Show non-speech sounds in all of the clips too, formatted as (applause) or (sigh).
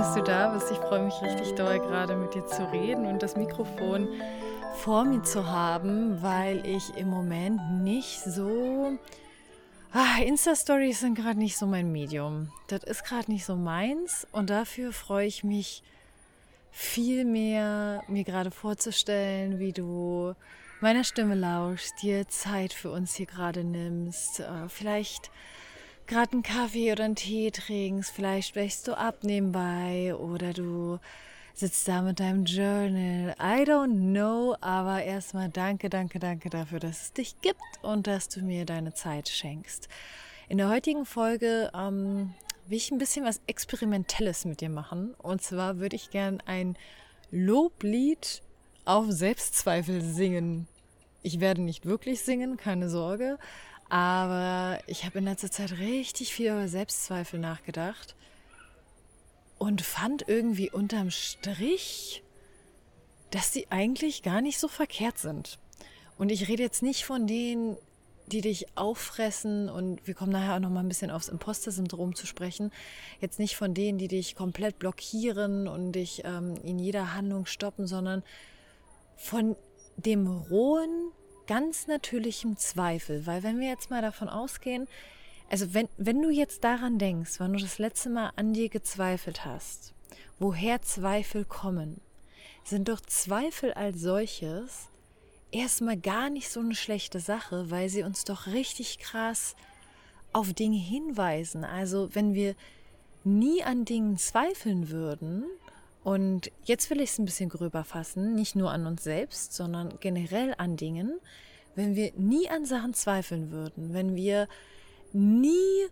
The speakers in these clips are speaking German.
dass du da bist. Ich freue mich richtig doll, gerade mit dir zu reden und das Mikrofon vor mir zu haben, weil ich im Moment nicht so. Ah, Insta-Stories sind gerade nicht so mein Medium. Das ist gerade nicht so meins und dafür freue ich mich viel mehr, mir gerade vorzustellen, wie du meiner Stimme lauschst, dir Zeit für uns hier gerade nimmst, äh, vielleicht gerade einen Kaffee oder einen Tee trinkst, vielleicht wächst du ab nebenbei oder du sitzt da mit deinem Journal. I don't know, aber erstmal danke, danke, danke dafür, dass es dich gibt und dass du mir deine Zeit schenkst. In der heutigen Folge ähm, will ich ein bisschen was Experimentelles mit dir machen. Und zwar würde ich gern ein Loblied auf Selbstzweifel singen. Ich werde nicht wirklich singen, keine Sorge, aber ich habe in letzter Zeit richtig viel über Selbstzweifel nachgedacht und fand irgendwie unterm Strich, dass die eigentlich gar nicht so verkehrt sind. Und ich rede jetzt nicht von denen, die dich auffressen und wir kommen nachher auch noch mal ein bisschen aufs Imposter-Syndrom zu sprechen. Jetzt nicht von denen, die dich komplett blockieren und dich ähm, in jeder Handlung stoppen, sondern von dem rohen, ganz natürlichem Zweifel. Weil wenn wir jetzt mal davon ausgehen, also wenn, wenn du jetzt daran denkst, wann du das letzte Mal an dir gezweifelt hast, woher Zweifel kommen, sind doch Zweifel als solches erstmal gar nicht so eine schlechte Sache, weil sie uns doch richtig krass auf Dinge hinweisen. Also wenn wir nie an Dingen zweifeln würden, und jetzt will ich es ein bisschen gröber fassen, nicht nur an uns selbst, sondern generell an Dingen. Wenn wir nie an Sachen zweifeln würden, wenn wir nie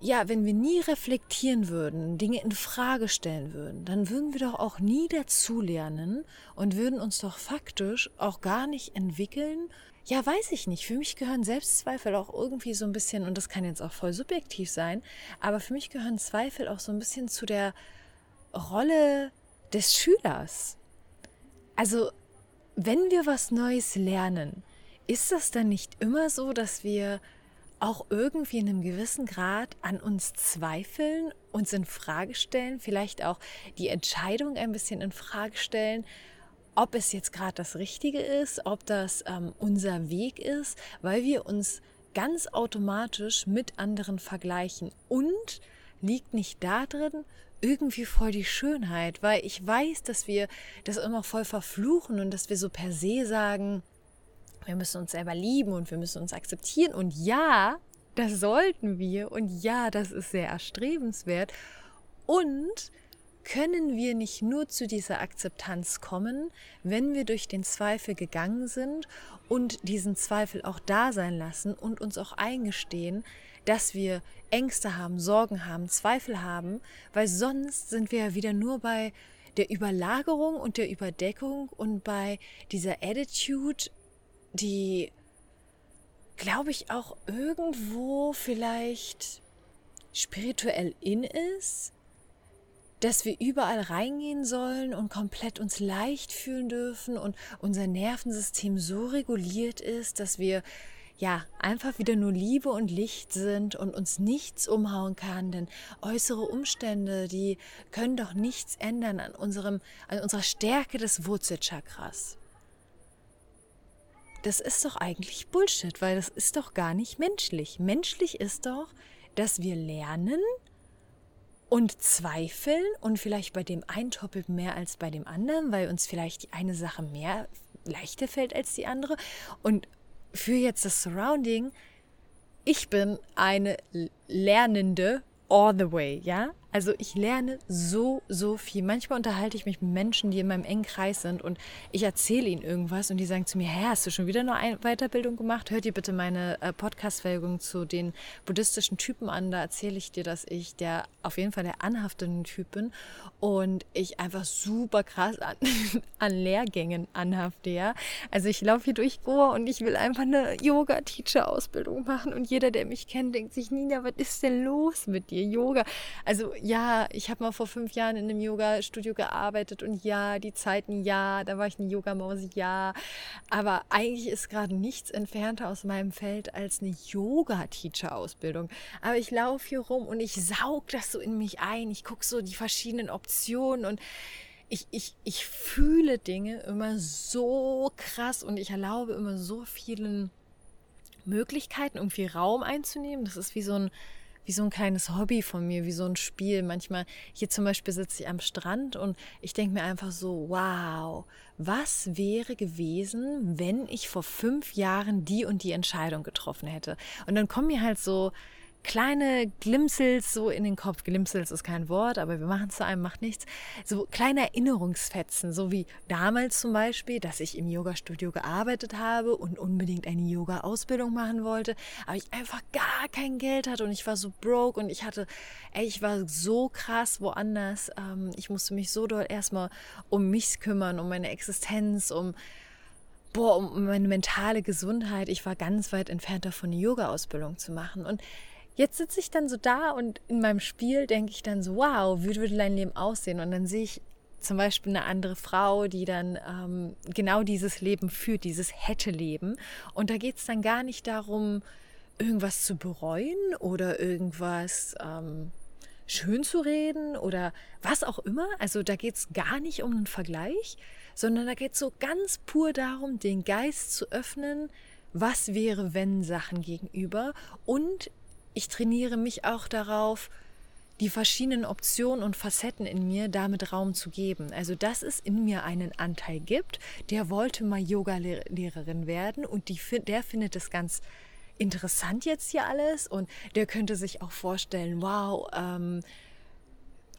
ja, wenn wir nie reflektieren würden, Dinge in Frage stellen würden, dann würden wir doch auch nie dazulernen und würden uns doch faktisch auch gar nicht entwickeln. Ja, weiß ich nicht. Für mich gehören Selbstzweifel auch irgendwie so ein bisschen, und das kann jetzt auch voll subjektiv sein, aber für mich gehören Zweifel auch so ein bisschen zu der Rolle des Schülers. Also, wenn wir was Neues lernen, ist das dann nicht immer so, dass wir auch irgendwie in einem gewissen Grad an uns zweifeln, uns in Frage stellen, vielleicht auch die Entscheidung ein bisschen in Frage stellen, ob es jetzt gerade das Richtige ist, ob das ähm, unser Weg ist, weil wir uns ganz automatisch mit anderen vergleichen und liegt nicht darin irgendwie voll die Schönheit, weil ich weiß, dass wir das immer voll verfluchen und dass wir so per se sagen, wir müssen uns selber lieben und wir müssen uns akzeptieren. Und ja, das sollten wir. Und ja, das ist sehr erstrebenswert. Und können wir nicht nur zu dieser Akzeptanz kommen, wenn wir durch den Zweifel gegangen sind und diesen Zweifel auch da sein lassen und uns auch eingestehen, dass wir Ängste haben, Sorgen haben, Zweifel haben, weil sonst sind wir ja wieder nur bei der Überlagerung und der Überdeckung und bei dieser Attitude, die, glaube ich, auch irgendwo vielleicht spirituell in ist, dass wir überall reingehen sollen und komplett uns leicht fühlen dürfen und unser Nervensystem so reguliert ist, dass wir ja, einfach wieder nur Liebe und Licht sind und uns nichts umhauen kann, denn äußere Umstände, die können doch nichts ändern an unserem, an unserer Stärke des Wurzelchakras. Das ist doch eigentlich Bullshit, weil das ist doch gar nicht menschlich. Menschlich ist doch, dass wir lernen und zweifeln und vielleicht bei dem einen Topic mehr als bei dem anderen, weil uns vielleicht die eine Sache mehr leichter fällt als die andere und für jetzt das Surrounding, ich bin eine Lernende all the way, ja? Also ich lerne so, so viel. Manchmal unterhalte ich mich mit Menschen, die in meinem engen Kreis sind und ich erzähle ihnen irgendwas und die sagen zu mir, hä, hast du schon wieder eine Weiterbildung gemacht? Hört ihr bitte meine äh, Podcast-Folgung zu den buddhistischen Typen an. Da erzähle ich dir, dass ich der auf jeden Fall der anhaftenden Typ bin und ich einfach super krass an, (laughs) an Lehrgängen anhafte, ja? Also ich laufe hier durch Goa und ich will einfach eine Yoga-Teacher-Ausbildung machen und jeder, der mich kennt, denkt sich, Nina, was ist denn los mit dir? Yoga. Also ja, ich habe mal vor fünf Jahren in einem Yoga-Studio gearbeitet und ja, die Zeiten, ja, da war ich eine Yoga-Maus, ja. Aber eigentlich ist gerade nichts entfernter aus meinem Feld als eine Yoga-Teacher-Ausbildung. Aber ich laufe hier rum und ich saug das so in mich ein. Ich gucke so die verschiedenen Optionen und ich, ich, ich fühle Dinge immer so krass und ich erlaube immer so vielen Möglichkeiten, irgendwie Raum einzunehmen. Das ist wie so ein, wie so ein kleines Hobby von mir, wie so ein Spiel. Manchmal, hier zum Beispiel sitze ich am Strand und ich denke mir einfach so, wow, was wäre gewesen, wenn ich vor fünf Jahren die und die Entscheidung getroffen hätte? Und dann kommen mir halt so kleine Glimpsels so in den Kopf. Glimpsels ist kein Wort, aber wir machen es zu einem, macht nichts. So kleine Erinnerungsfetzen, so wie damals zum Beispiel, dass ich im Yoga-Studio gearbeitet habe und unbedingt eine Yoga-Ausbildung machen wollte, aber ich einfach gar kein Geld hatte und ich war so broke und ich hatte, ey, ich war so krass woanders. Ähm, ich musste mich so doll erstmal um mich kümmern, um meine Existenz, um boah, um meine mentale Gesundheit. Ich war ganz weit entfernt davon, eine Yoga-Ausbildung zu machen. Und jetzt sitze ich dann so da und in meinem Spiel denke ich dann so, wow, wie würde dein Leben aussehen? Und dann sehe ich zum Beispiel eine andere Frau, die dann ähm, genau dieses Leben führt, dieses hätte Leben. Und da geht es dann gar nicht darum, irgendwas zu bereuen oder irgendwas ähm, schön zu reden oder was auch immer. Also da geht es gar nicht um einen Vergleich, sondern da geht es so ganz pur darum, den Geist zu öffnen, was wäre, wenn Sachen gegenüber und ich trainiere mich auch darauf, die verschiedenen Optionen und Facetten in mir damit Raum zu geben. Also, dass es in mir einen Anteil gibt, der wollte mal Yoga-Lehrerin werden und die, der findet es ganz interessant jetzt hier alles und der könnte sich auch vorstellen, wow, ähm,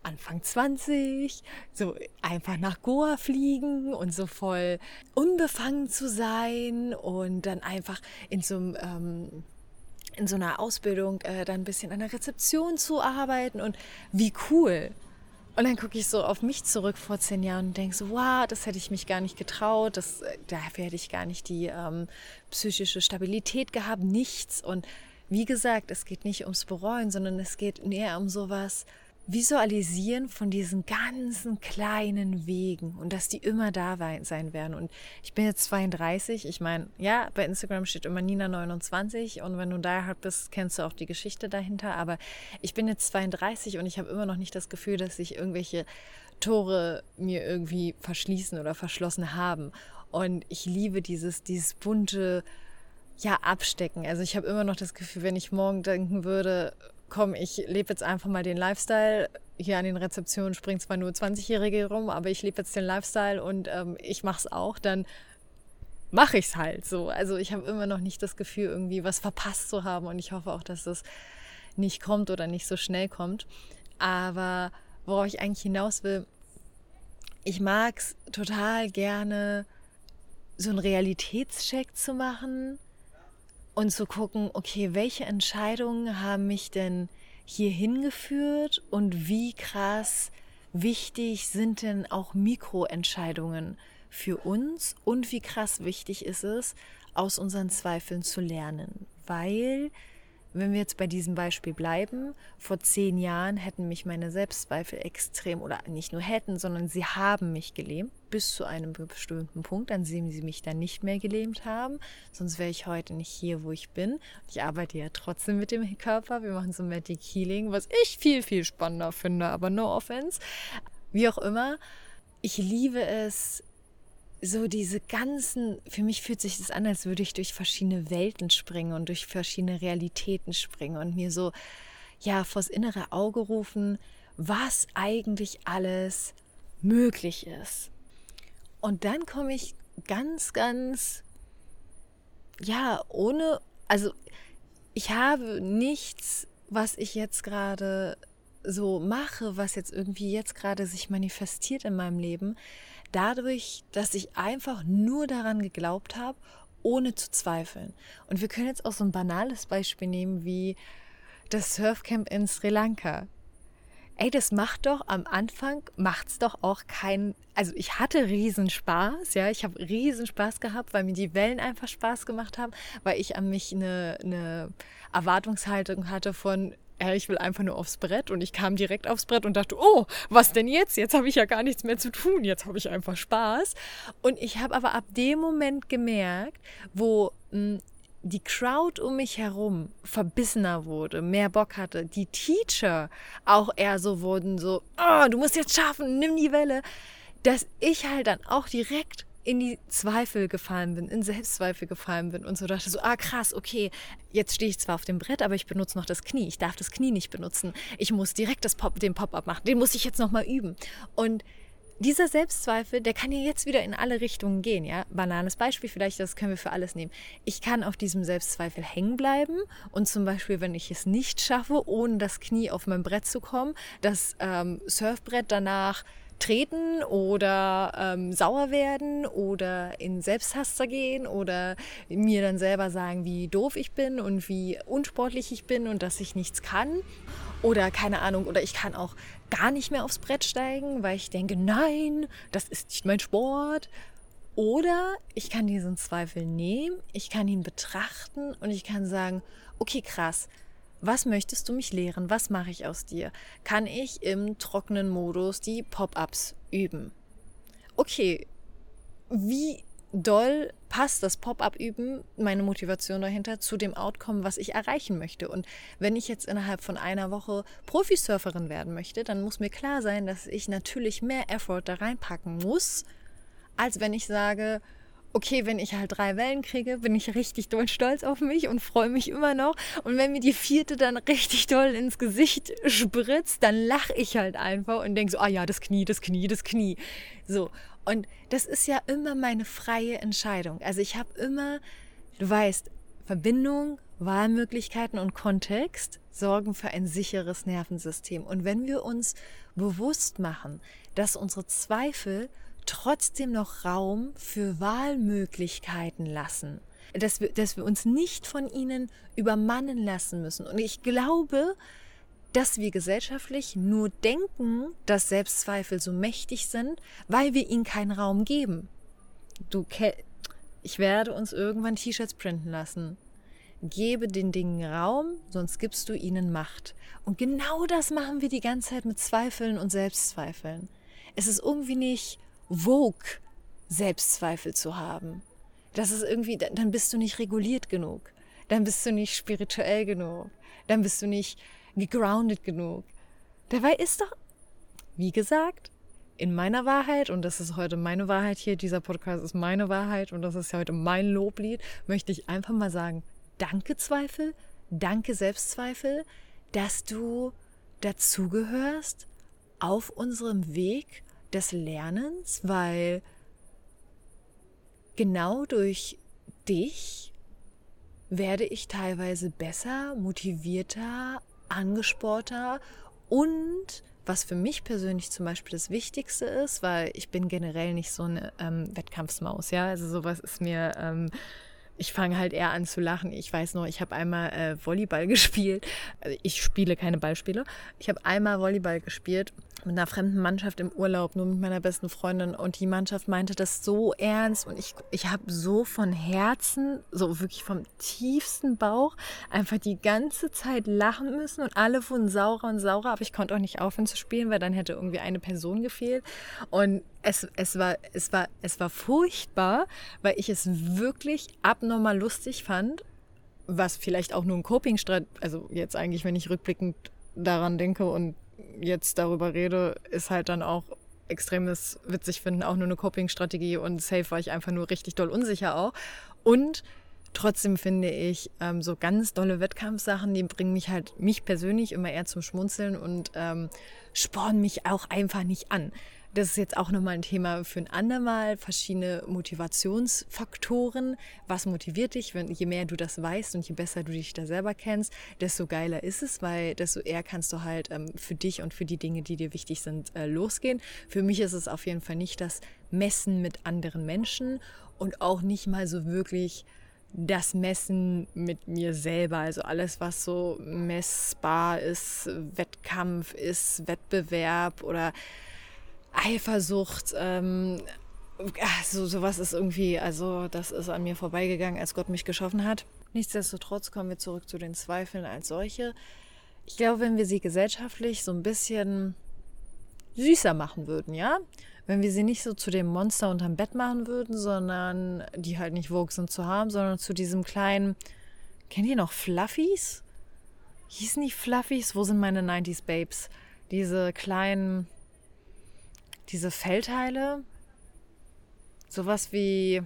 Anfang 20, so einfach nach Goa fliegen und so voll unbefangen zu sein und dann einfach in so einem ähm, in so einer Ausbildung äh, dann ein bisschen an der Rezeption zu arbeiten und wie cool. Und dann gucke ich so auf mich zurück vor zehn Jahren und denke so, wow, das hätte ich mich gar nicht getraut, das, äh, dafür hätte ich gar nicht die ähm, psychische Stabilität gehabt, nichts. Und wie gesagt, es geht nicht ums Bereuen, sondern es geht eher um sowas, Visualisieren von diesen ganzen kleinen Wegen und dass die immer da sein werden. Und ich bin jetzt 32. Ich meine, ja, bei Instagram steht immer Nina29 und wenn du da halt bist, kennst du auch die Geschichte dahinter. Aber ich bin jetzt 32 und ich habe immer noch nicht das Gefühl, dass sich irgendwelche Tore mir irgendwie verschließen oder verschlossen haben. Und ich liebe dieses, dieses bunte, ja, Abstecken. Also ich habe immer noch das Gefühl, wenn ich morgen denken würde, komm, ich lebe jetzt einfach mal den Lifestyle. Hier an den Rezeptionen springen zwar nur 20-Jährige rum, aber ich lebe jetzt den Lifestyle und ähm, ich mache es auch, dann mache ich es halt so. Also ich habe immer noch nicht das Gefühl, irgendwie was verpasst zu haben und ich hoffe auch, dass es nicht kommt oder nicht so schnell kommt. Aber worauf ich eigentlich hinaus will, ich mag es total gerne, so einen Realitätscheck zu machen und zu gucken, okay, welche Entscheidungen haben mich denn hier hingeführt und wie krass wichtig sind denn auch Mikroentscheidungen für uns und wie krass wichtig ist es, aus unseren Zweifeln zu lernen, weil wenn wir jetzt bei diesem Beispiel bleiben, vor zehn Jahren hätten mich meine Selbstzweifel extrem, oder nicht nur hätten, sondern sie haben mich gelähmt, bis zu einem bestimmten Punkt, an dem sie mich dann nicht mehr gelähmt haben. Sonst wäre ich heute nicht hier, wo ich bin. Ich arbeite ja trotzdem mit dem Körper. Wir machen so Magic Healing, was ich viel, viel spannender finde, aber no offense. Wie auch immer, ich liebe es, so diese ganzen, für mich fühlt sich das an, als würde ich durch verschiedene Welten springen und durch verschiedene Realitäten springen und mir so, ja, vors innere Auge rufen, was eigentlich alles möglich ist. Und dann komme ich ganz, ganz, ja, ohne, also ich habe nichts, was ich jetzt gerade so mache, was jetzt irgendwie jetzt gerade sich manifestiert in meinem Leben, dadurch, dass ich einfach nur daran geglaubt habe, ohne zu zweifeln. Und wir können jetzt auch so ein banales Beispiel nehmen wie das Surfcamp in Sri Lanka. Ey, das macht doch am Anfang, macht's doch auch keinen, also ich hatte riesen Spaß, ja, ich habe riesen Spaß gehabt, weil mir die Wellen einfach Spaß gemacht haben, weil ich an mich eine, eine Erwartungshaltung hatte von, ich will einfach nur aufs Brett und ich kam direkt aufs Brett und dachte, oh, was denn jetzt? Jetzt habe ich ja gar nichts mehr zu tun, jetzt habe ich einfach Spaß. Und ich habe aber ab dem Moment gemerkt, wo mh, hm, die Crowd um mich herum verbissener wurde, mehr Bock hatte, die Teacher auch eher so wurden, so, oh, du musst jetzt schaffen, nimm die Welle, dass ich halt dann auch direkt in die Zweifel gefallen bin, in Selbstzweifel gefallen bin und so dachte so, ah krass, okay, jetzt stehe ich zwar auf dem Brett, aber ich benutze noch das Knie. Ich darf das Knie nicht benutzen. Ich muss direkt das Pop, den Pop-up machen. Den muss ich jetzt nochmal üben. Und dieser Selbstzweifel, der kann ja jetzt wieder in alle Richtungen gehen, ja. Banales Beispiel vielleicht, das können wir für alles nehmen. Ich kann auf diesem Selbstzweifel hängen bleiben und zum Beispiel, wenn ich es nicht schaffe, ohne das Knie auf mein Brett zu kommen, das ähm, Surfbrett danach treten oder ähm, sauer werden oder in Selbsthasser gehen oder mir dann selber sagen, wie doof ich bin und wie unsportlich ich bin und dass ich nichts kann. Oder keine Ahnung, oder ich kann auch gar nicht mehr aufs Brett steigen, weil ich denke, nein, das ist nicht mein Sport. Oder ich kann diesen Zweifel nehmen, ich kann ihn betrachten und ich kann sagen, okay, krass, was möchtest du mich lehren? Was mache ich aus dir? Kann ich im trockenen Modus die Pop-ups üben? Okay, wie doll passt das Pop-up-Üben, meine Motivation dahinter, zu dem Outcome, was ich erreichen möchte. Und wenn ich jetzt innerhalb von einer Woche Profisurferin werden möchte, dann muss mir klar sein, dass ich natürlich mehr Effort da reinpacken muss, als wenn ich sage, okay, wenn ich halt drei Wellen kriege, bin ich richtig doll stolz auf mich und freue mich immer noch. Und wenn mir die vierte dann richtig doll ins Gesicht spritzt, dann lache ich halt einfach und denke so, ah ja, das Knie, das Knie, das Knie. So. Und das ist ja immer meine freie Entscheidung. Also ich habe immer, du weißt, Verbindung, Wahlmöglichkeiten und Kontext sorgen für ein sicheres Nervensystem. Und wenn wir uns bewusst machen, dass unsere Zweifel trotzdem noch Raum für Wahlmöglichkeiten lassen. Dass wir, dass wir uns nicht von ihnen übermannen lassen müssen. Und ich glaube, dass wir gesellschaftlich nur denken, dass Selbstzweifel so mächtig sind, weil wir ihnen keinen Raum geben. Du, ich werde uns irgendwann T-Shirts printen lassen. Gebe den Dingen Raum, sonst gibst du ihnen Macht. Und genau das machen wir die ganze Zeit mit Zweifeln und Selbstzweifeln. Es ist irgendwie nicht Vogue Selbstzweifel zu haben. Das ist irgendwie, dann bist du nicht reguliert genug. Dann bist du nicht spirituell genug. Dann bist du nicht gegroundet genug. Dabei ist doch, wie gesagt, in meiner Wahrheit, und das ist heute meine Wahrheit hier, dieser Podcast ist meine Wahrheit und das ist heute mein Loblied, möchte ich einfach mal sagen, danke Zweifel, danke Selbstzweifel, dass du dazugehörst auf unserem Weg des Lernens, weil genau durch dich werde ich teilweise besser, motivierter, angesporter und was für mich persönlich zum Beispiel das Wichtigste ist, weil ich bin generell nicht so eine ähm, Wettkampfsmaus, ja, also sowas ist mir ähm, ich fange halt eher an zu lachen. Ich weiß noch, ich habe einmal äh, Volleyball (laughs) gespielt. Also ich spiele keine Ballspiele. Ich habe einmal Volleyball gespielt mit einer fremden Mannschaft im Urlaub, nur mit meiner besten Freundin. Und die Mannschaft meinte das so ernst. Und ich, ich habe so von Herzen, so wirklich vom tiefsten Bauch, einfach die ganze Zeit lachen müssen. Und alle wurden saurer und saurer. Aber ich konnte auch nicht aufhören zu spielen, weil dann hätte irgendwie eine Person gefehlt. Und es, es, war, es, war, es war furchtbar, weil ich es wirklich abnormal lustig fand. Was vielleicht auch nur ein Coping-Strat, also jetzt eigentlich, wenn ich rückblickend daran denke und jetzt darüber rede, ist halt dann auch extremes witzig finden, auch nur eine Coping-Strategie und safe war ich einfach nur richtig doll unsicher auch. Und trotzdem finde ich, ähm, so ganz dolle Wettkampfsachen, die bringen mich halt, mich persönlich immer eher zum Schmunzeln und ähm, spornen mich auch einfach nicht an das ist jetzt auch nochmal ein Thema für ein andermal, verschiedene Motivationsfaktoren. Was motiviert dich? Wenn, je mehr du das weißt und je besser du dich da selber kennst, desto geiler ist es, weil desto eher kannst du halt ähm, für dich und für die Dinge, die dir wichtig sind, äh, losgehen. Für mich ist es auf jeden Fall nicht das Messen mit anderen Menschen und auch nicht mal so wirklich das Messen mit mir selber, also alles, was so messbar ist, Wettkampf ist, Wettbewerb oder Eifersucht, ähm, so sowas ist irgendwie, also das ist an mir vorbeigegangen, als Gott mich geschaffen hat. Nichtsdestotrotz kommen wir zurück zu den Zweifeln als solche. ich glaube, wenn wir sie gesellschaftlich so ein bisschen süßer machen würden, ja, wenn wir sie nicht so zu dem Monster unterm Bett machen würden, sondern die halt nicht Vogue sind zu haben, sondern zu diesem kleinen, kennt ihr noch Fluffies? Hießen die Fluffies? Wo sind meine 90s Babes? Diese kleinen, diese Fellteile, sowas wie,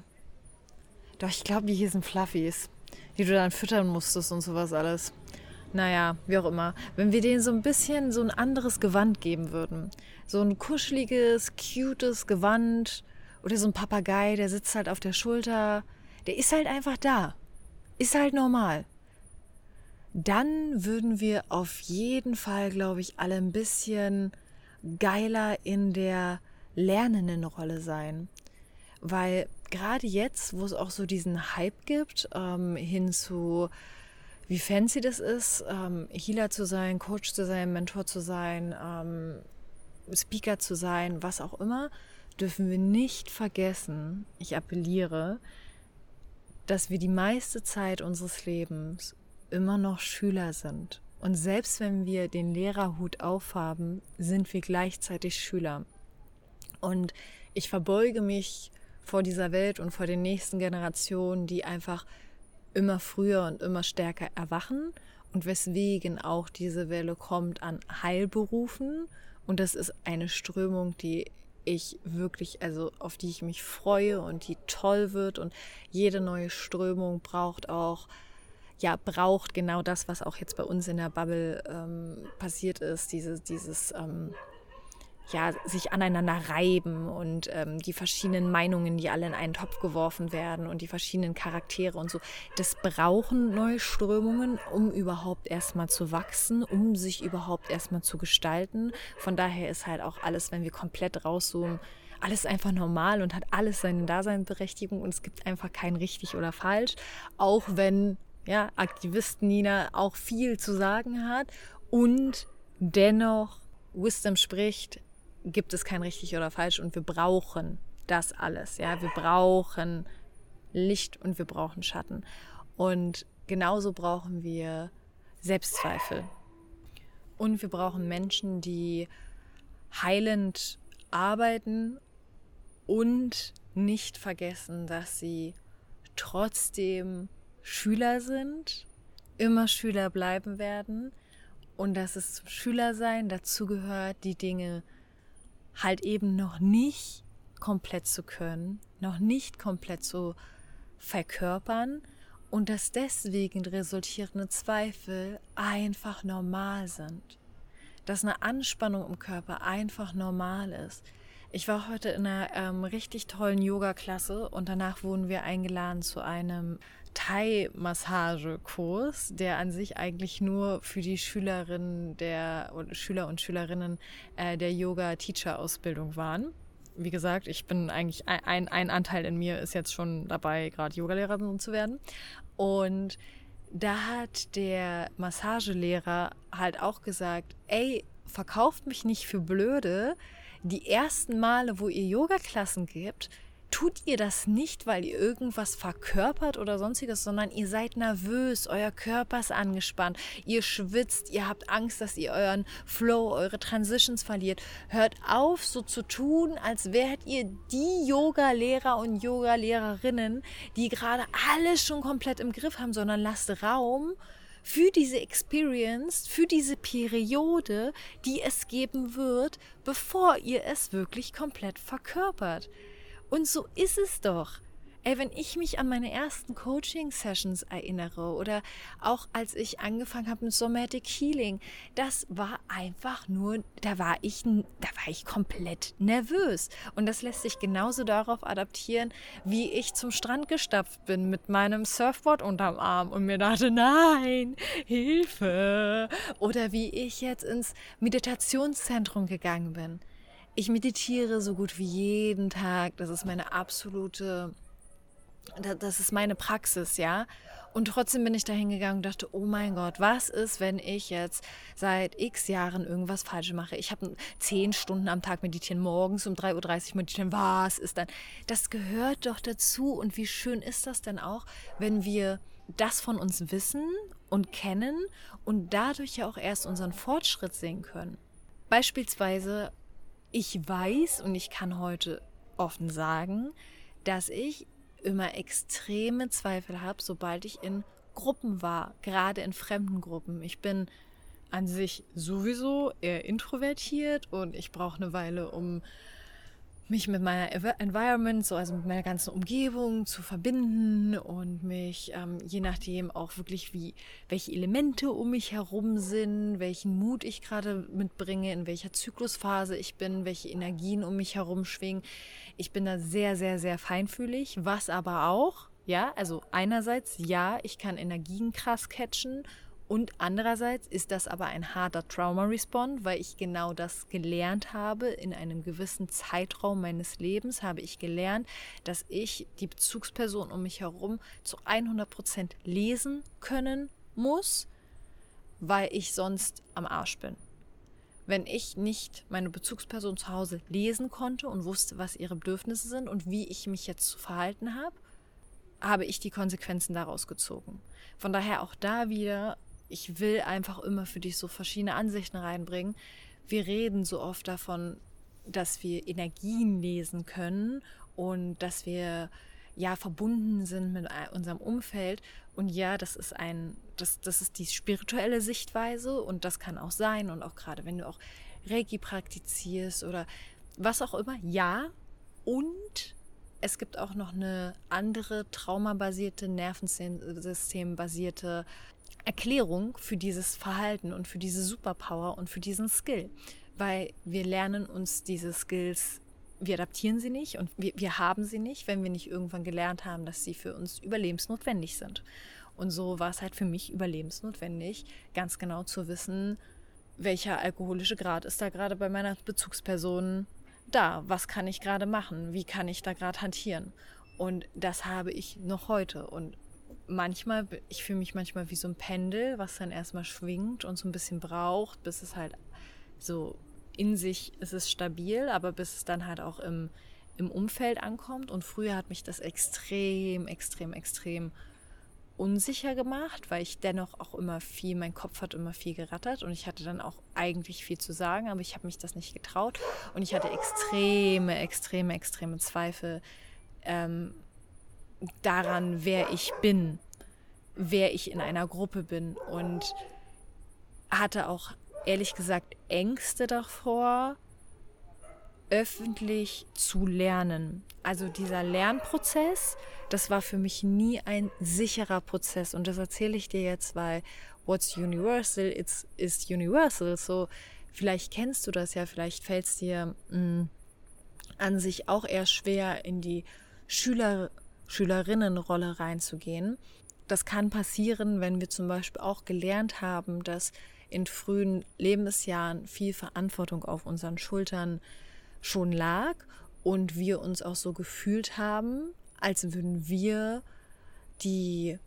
doch ich glaube, die hießen Fluffies, die du dann füttern musstest und sowas alles. Naja, wie auch immer. Wenn wir denen so ein bisschen so ein anderes Gewand geben würden. So ein kuscheliges, cutes Gewand. Oder so ein Papagei, der sitzt halt auf der Schulter. Der ist halt einfach da. Ist halt normal. Dann würden wir auf jeden Fall, glaube ich, alle ein bisschen geiler in der lernenden Rolle sein. Weil gerade jetzt, wo es auch so diesen Hype gibt, ähm, hin zu wie fancy das ist, ähm, Healer zu sein, Coach zu sein, Mentor zu sein, ähm, Speaker zu sein, was auch immer, dürfen wir nicht vergessen, ich appelliere, dass wir die meiste Zeit unseres Lebens immer noch Schüler sind. Und selbst wenn wir den Lehrerhut aufhaben, sind wir gleichzeitig Schüler. Und ich verbeuge mich vor dieser Welt und vor den nächsten Generationen, die einfach immer früher und immer stärker erwachen und weswegen auch diese Welle kommt an Heilberufen. Und das ist eine Strömung, die ich wirklich, also auf die ich mich freue und die toll wird. Und jede neue Strömung braucht auch, ja, braucht genau das, was auch jetzt bei uns in der Bubble ähm, passiert ist, dieses, dieses ähm, ja, sich aneinander reiben und ähm, die verschiedenen Meinungen, die alle in einen Topf geworfen werden und die verschiedenen Charaktere und so. Das brauchen neue Strömungen, um überhaupt erstmal zu wachsen, um sich überhaupt erstmal zu gestalten. Von daher ist halt auch alles, wenn wir komplett rauszoomen, alles einfach normal und hat alles seine Daseinsberechtigung und es gibt einfach kein richtig oder falsch, auch wenn ja, Aktivisten Nina auch viel zu sagen hat und dennoch Wisdom spricht, gibt es kein richtig oder falsch und wir brauchen das alles. Ja, wir brauchen Licht und wir brauchen Schatten. Und genauso brauchen wir Selbstzweifel. Und wir brauchen Menschen, die heilend arbeiten und nicht vergessen, dass sie trotzdem Schüler sind, immer Schüler bleiben werden und dass es zum Schülersein dazu gehört, die Dinge halt eben noch nicht komplett zu können, noch nicht komplett zu verkörpern und dass deswegen resultierende Zweifel einfach normal sind. Dass eine Anspannung im Körper einfach normal ist. Ich war heute in einer ähm, richtig tollen Yoga-Klasse und danach wurden wir eingeladen zu einem Thai-Massagekurs, der an sich eigentlich nur für die Schülerinnen der oder Schüler und Schülerinnen äh, der Yoga-Teacher-Ausbildung waren. Wie gesagt, ich bin eigentlich ein, ein Anteil in mir ist jetzt schon dabei, gerade Yogalehrerin zu werden. Und da hat der Massagelehrer halt auch gesagt, ey, verkauft mich nicht für blöde. Die ersten Male, wo ihr Yoga-Klassen gibt, tut ihr das nicht, weil ihr irgendwas verkörpert oder sonstiges, sondern ihr seid nervös, euer Körper ist angespannt, ihr schwitzt, ihr habt Angst, dass ihr euren Flow, eure Transitions verliert. Hört auf, so zu tun, als wärt ihr die Yoga-Lehrer und Yoga-Lehrerinnen, die gerade alles schon komplett im Griff haben, sondern lasst Raum für diese Experience, für diese Periode, die es geben wird, bevor ihr es wirklich komplett verkörpert. Und so ist es doch. Ey, wenn ich mich an meine ersten Coaching-Sessions erinnere oder auch als ich angefangen habe mit Somatic Healing, das war einfach nur, da war ich, da war ich komplett nervös. Und das lässt sich genauso darauf adaptieren, wie ich zum Strand gestapft bin mit meinem Surfboard unterm Arm und mir dachte, nein, Hilfe. Oder wie ich jetzt ins Meditationszentrum gegangen bin ich meditiere so gut wie jeden Tag. Das ist meine absolute, das ist meine Praxis, ja. Und trotzdem bin ich da hingegangen und dachte, oh mein Gott, was ist, wenn ich jetzt seit x Jahren irgendwas falsch mache? Ich habe zehn Stunden am Tag meditieren, morgens um 3.30 Uhr meditieren. Was ist dann? Das gehört doch dazu. Und wie schön ist das denn auch, wenn wir das von uns wissen und kennen und dadurch ja auch erst unseren Fortschritt sehen können. Beispielsweise, ich weiß und ich kann heute offen sagen, dass ich immer extreme Zweifel habe, sobald ich in Gruppen war, gerade in fremden Gruppen. Ich bin an sich sowieso eher introvertiert und ich brauche eine Weile, um mich mit meiner Environment, so also mit meiner ganzen Umgebung zu verbinden und mich ähm, je nachdem auch wirklich wie welche Elemente um mich herum sind, welchen Mut ich gerade mitbringe, in welcher Zyklusphase ich bin, welche Energien um mich herum schwingen. Ich bin da sehr sehr sehr feinfühlig, was aber auch ja, also einerseits ja, ich kann Energien krass catchen und andererseits ist das aber ein harter Trauma-Respond, weil ich genau das gelernt habe. In einem gewissen Zeitraum meines Lebens habe ich gelernt, dass ich die Bezugsperson um mich herum zu 100 Prozent lesen können muss, weil ich sonst am Arsch bin. Wenn ich nicht meine Bezugsperson zu Hause lesen konnte und wusste, was ihre Bedürfnisse sind und wie ich mich jetzt zu verhalten habe, habe ich die Konsequenzen daraus gezogen. Von daher auch da wieder ich will einfach immer für dich so verschiedene Ansichten reinbringen. Wir reden so oft davon, dass wir Energien lesen können und dass wir ja verbunden sind mit unserem Umfeld. Und ja, das ist ein, das, das ist die spirituelle Sichtweise und das kann auch sein. Und auch gerade wenn du auch Reiki praktizierst oder was auch immer, ja. Und es gibt auch noch eine andere traumabasierte, nervensystembasierte Erklärung für dieses Verhalten und für diese Superpower und für diesen Skill. Weil wir lernen uns diese Skills, wir adaptieren sie nicht und wir, wir haben sie nicht, wenn wir nicht irgendwann gelernt haben, dass sie für uns überlebensnotwendig sind. Und so war es halt für mich überlebensnotwendig, ganz genau zu wissen, welcher alkoholische Grad ist da gerade bei meiner Bezugsperson da, was kann ich gerade machen, wie kann ich da gerade hantieren. Und das habe ich noch heute. Und manchmal, ich fühle mich manchmal wie so ein Pendel, was dann erstmal schwingt und so ein bisschen braucht, bis es halt so in sich ist es stabil, aber bis es dann halt auch im, im Umfeld ankommt. Und früher hat mich das extrem, extrem, extrem unsicher gemacht, weil ich dennoch auch immer viel, mein Kopf hat immer viel gerattert und ich hatte dann auch eigentlich viel zu sagen, aber ich habe mich das nicht getraut und ich hatte extreme, extreme, extreme Zweifel, ähm, daran, wer ich bin, wer ich in einer Gruppe bin und hatte auch ehrlich gesagt Ängste davor, öffentlich zu lernen. Also dieser Lernprozess, das war für mich nie ein sicherer Prozess und das erzähle ich dir jetzt, weil what's universal it's, is universal. So vielleicht kennst du das ja, vielleicht fällt es dir mh, mm, an sich auch eher schwer in die Schüler Schülerinnenrolle reinzugehen. Das kann passieren, wenn wir zum Beispiel auch gelernt haben, dass in frühen Lebensjahren viel Verantwortung auf unseren Schultern schon lag und wir uns auch so gefühlt haben, als würden wir die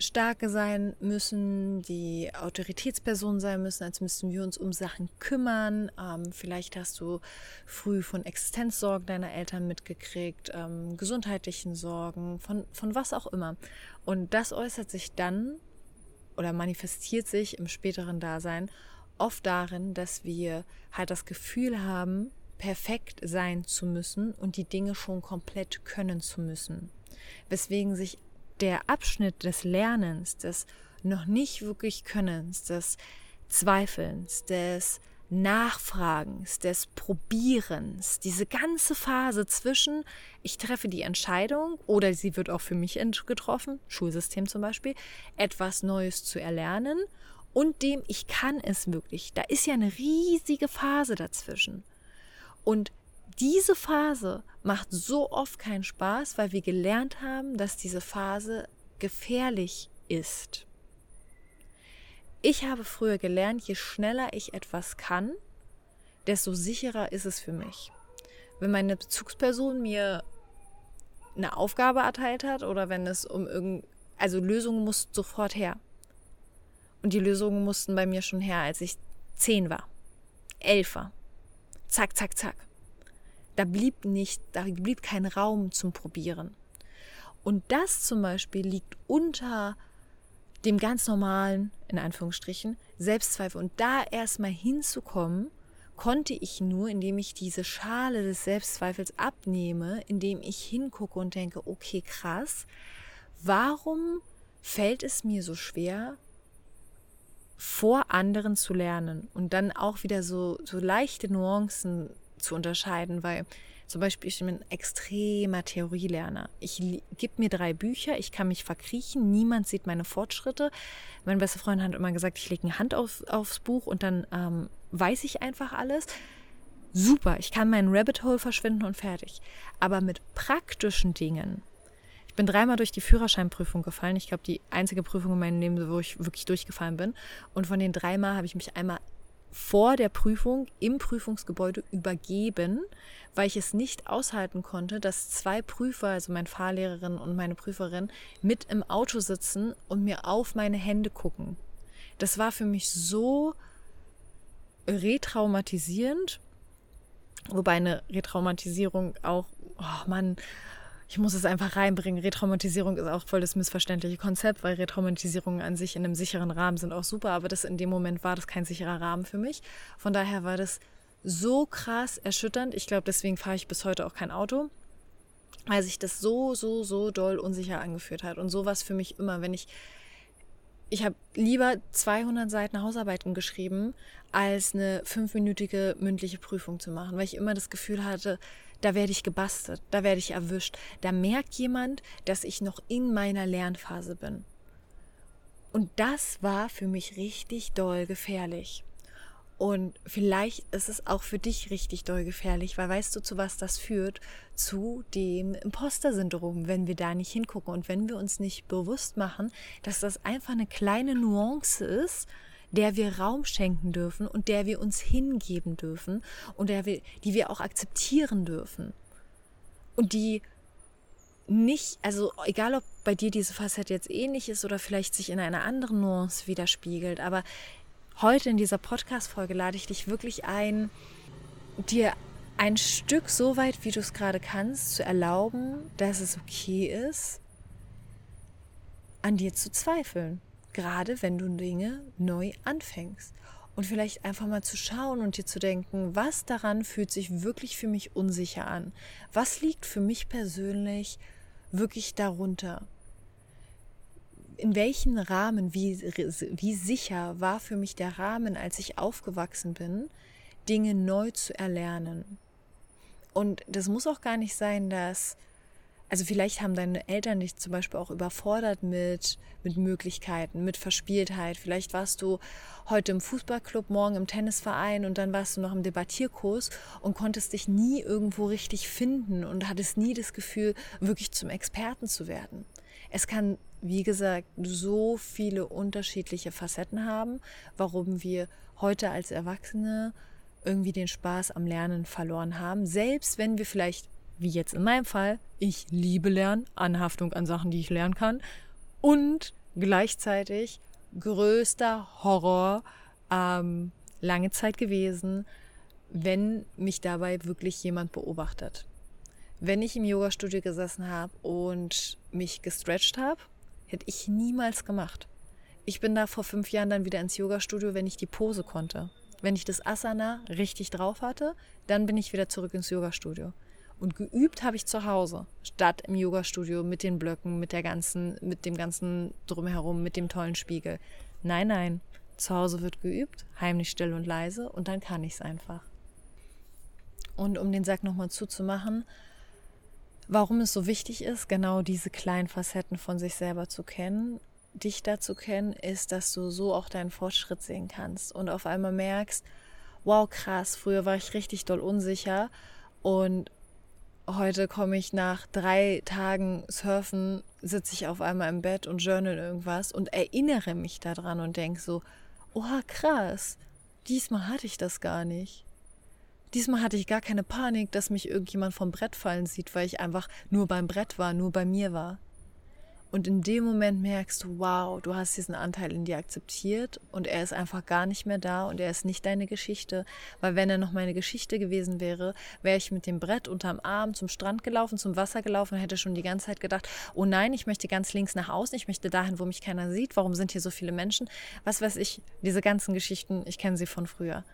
Starke sein müssen, die Autoritätsperson sein müssen, als müssten wir uns um Sachen kümmern. Ähm, vielleicht hast du früh von Existenzsorgen deiner Eltern mitgekriegt, ähm, gesundheitlichen Sorgen, von, von was auch immer. Und das äußert sich dann oder manifestiert sich im späteren Dasein oft darin, dass wir halt das Gefühl haben, perfekt sein zu müssen und die Dinge schon komplett können zu müssen. Weswegen sich der Abschnitt des Lernens, des noch nicht wirklich Könnens, des Zweifelns, des Nachfragens, des Probierens, diese ganze Phase zwischen, ich treffe die Entscheidung oder sie wird auch für mich getroffen, Schulsystem zum Beispiel, etwas Neues zu erlernen und dem, ich kann es wirklich. Da ist ja eine riesige Phase dazwischen. Und diese Phase macht so oft keinen Spaß, weil wir gelernt haben, dass diese Phase gefährlich ist. Ich habe früher gelernt, je schneller ich etwas kann, desto sicherer ist es für mich. Wenn meine Bezugsperson mir eine Aufgabe erteilt hat oder wenn es um irgend, also Lösungen mussten sofort her. Und die Lösungen mussten bei mir schon her, als ich zehn war, elf war. Zack, zack, zack. Da blieb nicht, da blieb kein Raum zum Probieren. Und das zum Beispiel liegt unter dem ganz normalen, in Anführungsstrichen, Selbstzweifel. Und da erstmal hinzukommen, konnte ich nur, indem ich diese Schale des Selbstzweifels abnehme, indem ich hingucke und denke, okay, krass, warum fällt es mir so schwer, vor anderen zu lernen und dann auch wieder so, so leichte Nuancen zu unterscheiden, weil zum Beispiel, ich bin ein extremer Theorielerner. Ich gebe mir drei Bücher, ich kann mich verkriechen, niemand sieht meine Fortschritte. Mein bester Freund hat immer gesagt, ich lege eine Hand auf, aufs Buch und dann ähm, weiß ich einfach alles. Super, ich kann meinen Rabbit Hole verschwinden und fertig. Aber mit praktischen Dingen, ich bin dreimal durch die Führerscheinprüfung gefallen. Ich glaube, die einzige Prüfung in meinem Leben, wo ich wirklich durchgefallen bin. Und von den dreimal habe ich mich einmal vor der Prüfung im Prüfungsgebäude übergeben, weil ich es nicht aushalten konnte, dass zwei Prüfer, also meine Fahrlehrerin und meine Prüferin, mit im Auto sitzen und mir auf meine Hände gucken. Das war für mich so retraumatisierend, wobei eine Retraumatisierung auch, oh Mann, ich muss es einfach reinbringen. Retraumatisierung ist auch voll das missverständliche Konzept, weil Retraumatisierungen an sich in einem sicheren Rahmen sind auch super, aber das in dem Moment war das kein sicherer Rahmen für mich. Von daher war das so krass erschütternd. Ich glaube, deswegen fahre ich bis heute auch kein Auto, weil sich das so, so, so doll unsicher angefühlt hat. Und sowas für mich immer, wenn ich ich habe lieber 200 Seiten Hausarbeiten geschrieben, als eine fünfminütige mündliche Prüfung zu machen, weil ich immer das Gefühl hatte, da werde ich gebastelt, da werde ich erwischt, da merkt jemand, dass ich noch in meiner Lernphase bin. Und das war für mich richtig doll gefährlich. Und vielleicht ist es auch für dich richtig doll gefährlich, weil weißt du, zu was das führt? Zu dem Imposter-Syndrom, wenn wir da nicht hingucken und wenn wir uns nicht bewusst machen, dass das einfach eine kleine Nuance ist, der wir Raum schenken dürfen und der wir uns hingeben dürfen und der wir, die wir auch akzeptieren dürfen. Und die nicht, also egal ob bei dir diese Facette jetzt ähnlich ist oder vielleicht sich in einer anderen Nuance widerspiegelt, aber heute in dieser Podcast-Folge lade ich dich wirklich ein, dir ein Stück so weit, wie du es gerade kannst, zu erlauben, dass es okay ist, an dir zu zweifeln. Gerade wenn du Dinge neu anfängst. Und vielleicht einfach mal zu schauen und dir zu denken, was daran fühlt sich wirklich für mich unsicher an? Was liegt für mich persönlich wirklich darunter? in welchen Rahmen, wie, wie sicher war für mich der Rahmen, als ich aufgewachsen bin, Dinge neu zu erlernen. Und das muss auch gar nicht sein, dass, also vielleicht haben deine Eltern dich zum Beispiel auch überfordert mit, mit Möglichkeiten, mit Verspieltheit. Vielleicht warst du heute im Fußballclub, morgen im Tennisverein und dann warst du noch im Debattierkurs und konntest dich nie irgendwo richtig finden und hattest nie das Gefühl, wirklich zum Experten zu werden. Es kann wie gesagt, so viele unterschiedliche Facetten haben, warum wir heute als Erwachsene irgendwie den Spaß am Lernen verloren haben. Selbst wenn wir vielleicht, wie jetzt in meinem Fall, ich liebe Lernen, Anhaftung an Sachen, die ich lernen kann und gleichzeitig größter Horror ähm, lange Zeit gewesen, wenn mich dabei wirklich jemand beobachtet. Wenn ich im Yoga-Studio gesessen habe und mich gestretched habe Hätte ich niemals gemacht. Ich bin da vor fünf Jahren dann wieder ins Yoga-Studio, wenn ich die Pose konnte. Wenn ich das Asana richtig drauf hatte, dann bin ich wieder zurück ins Yoga-Studio. Und geübt habe ich zu Hause, statt im Yoga-Studio mit den Blöcken, mit der ganzen, mit dem ganzen drumherum, mit dem tollen Spiegel. Nein, nein. Zu Hause wird geübt, heimlich still und leise und dann kann ich es einfach. Und um den Sack nochmal zuzumachen, warum es so wichtig ist, genau diese kleinen Facetten von sich selber zu kennen, dich da zu kennen, ist, dass du so auch deinen Fortschritt sehen kannst und auf einmal merkst, wow, krass, früher war ich richtig doll unsicher und heute komme ich nach drei Tagen Surfen, sitze ich auf einmal im Bett und journal irgendwas und erinnere mich daran und denke so, oh krass, diesmal hatte ich das gar nicht. Diesmal hatte ich gar keine Panik, dass mich irgendjemand vom Brett fallen sieht, weil ich einfach nur beim Brett war, nur bei mir war. Und in dem Moment merkst du, wow, du hast diesen Anteil in dir akzeptiert und er ist einfach gar nicht mehr da und er ist nicht deine Geschichte. Weil wenn er noch meine Geschichte gewesen wäre, wäre ich mit dem Brett unterm Arm zum Strand gelaufen, zum Wasser gelaufen und hätte schon die ganze Zeit gedacht, oh nein, ich möchte ganz links nach außen, ich möchte dahin, wo mich keiner sieht, warum sind hier so viele Menschen? Was weiß ich, diese ganzen Geschichten, ich kenne sie von früher.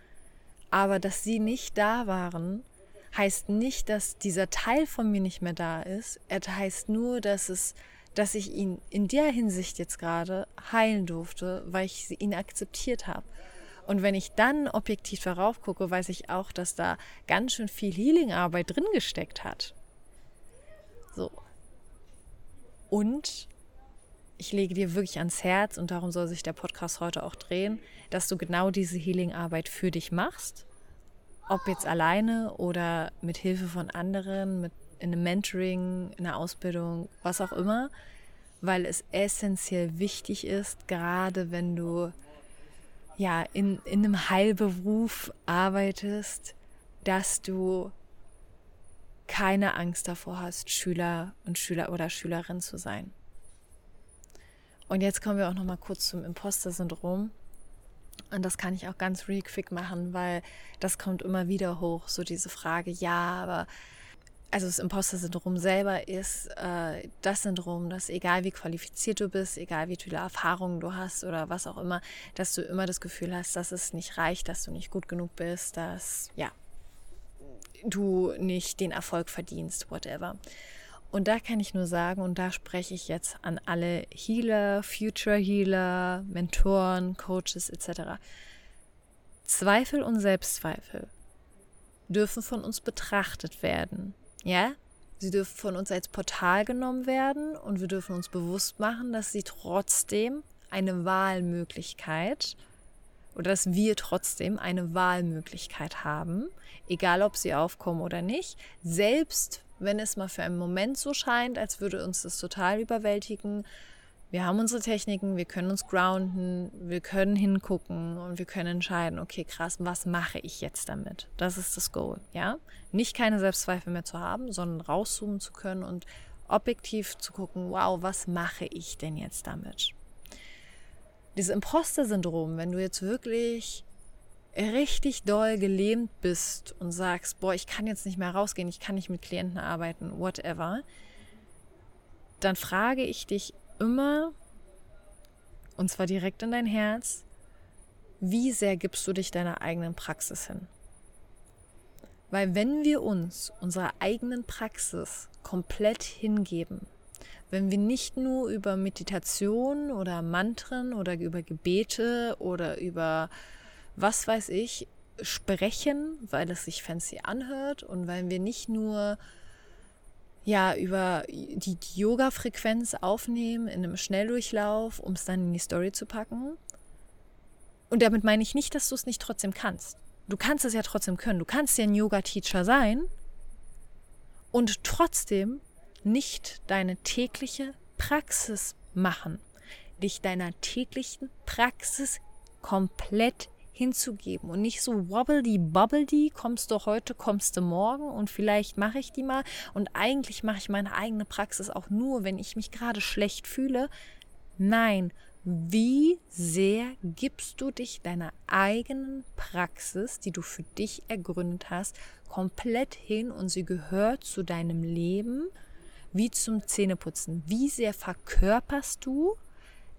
Aber dass sie nicht da waren, heißt nicht, dass dieser Teil von mir nicht mehr da ist. Er heißt nur, dass es dass ich ihn in der Hinsicht jetzt gerade heilen durfte, weil ich ihn akzeptiert habe. Und wenn ich dann objektiv darauf gucke, weiß ich auch, dass da ganz schön viel Healing-Arbeit drin gesteckt hat. So. Und ich lege dir wirklich ans Herz, und darum soll sich der Podcast heute auch drehen, dass du genau diese Healing-Arbeit für dich machst. Ob jetzt alleine oder mit Hilfe von anderen, mit in einem Mentoring, in einer Ausbildung, was auch immer, weil es essentiell wichtig ist, gerade wenn du ja in, in einem Heilberuf arbeitest, dass du keine Angst davor hast, Schüler und Schüler oder Schülerin zu sein. Und jetzt kommen wir auch noch mal kurz zum Imposter-Syndrom. Und das kann ich auch ganz real quick machen, weil das kommt immer wieder hoch, so diese Frage, ja, aber also das Imposter-Syndrom selber ist äh, das Syndrom, dass egal wie qualifiziert du bist, egal wie viele Erfahrungen du hast oder was auch immer, dass du immer das Gefühl hast, dass es nicht reicht, dass du nicht gut genug bist, dass ja du nicht den Erfolg verdienst, whatever. Und da kann ich nur sagen, und da spreche ich jetzt an alle Healer, Future Healer, Mentoren, Coaches etc. Zweifel und Selbstzweifel dürfen von uns betrachtet werden ja, sie dürfen von uns als Portal genommen werden und wir dürfen uns bewusst machen, dass sie trotzdem eine Wahlmöglichkeit oder dass wir trotzdem eine Wahlmöglichkeit haben, egal ob sie aufkommen oder nicht, selbst wenn es mal für einen Moment so scheint, als würde uns das total überwältigen, wir haben unsere Techniken, wir können uns grounden, wir können hingucken und wir können entscheiden, okay, krass, was mache ich jetzt damit? Das ist das Goal, ja? Nicht keine Selbstzweifel mehr zu haben, sondern rauszoomen zu können und objektiv zu gucken, wow, was mache ich denn jetzt damit? Dieses Imposter-Syndrom, wenn du jetzt wirklich richtig doll gelähmt bist und sagst, boah, ich kann jetzt nicht mehr rausgehen, ich kann nicht mit Klienten arbeiten, whatever, dann frage ich dich, immer, und zwar direkt in dein Herz, wie sehr gibst du dich deiner eigenen Praxis hin? Weil wenn wir uns unserer eigenen Praxis komplett hingeben, wenn wir nicht nur über Meditation oder Mantren oder über Gebete oder über was weiß ich sprechen, weil es sich fancy anhört und weil wir nicht nur ja, über die, Yoga-Frequenz aufnehmen in einem Schnelldurchlauf, um es dann in die Story zu packen. Und damit meine ich nicht, dass du es nicht trotzdem kannst. Du kannst es ja trotzdem können. Du kannst ja ein Yoga-Teacher sein und trotzdem nicht deine tägliche Praxis machen. Dich deiner täglichen Praxis komplett hinzugeben und nicht so wobbledy bubbledy, kommst du heute, kommst du morgen und vielleicht mache ich die mal und eigentlich mache ich meine eigene Praxis auch nur, wenn ich mich gerade schlecht fühle. Nein, wie sehr gibst du dich deiner eigenen Praxis, die du für dich ergründet hast, komplett hin und sie gehört zu deinem Leben wie zum Zähneputzen? Wie sehr verkörperst du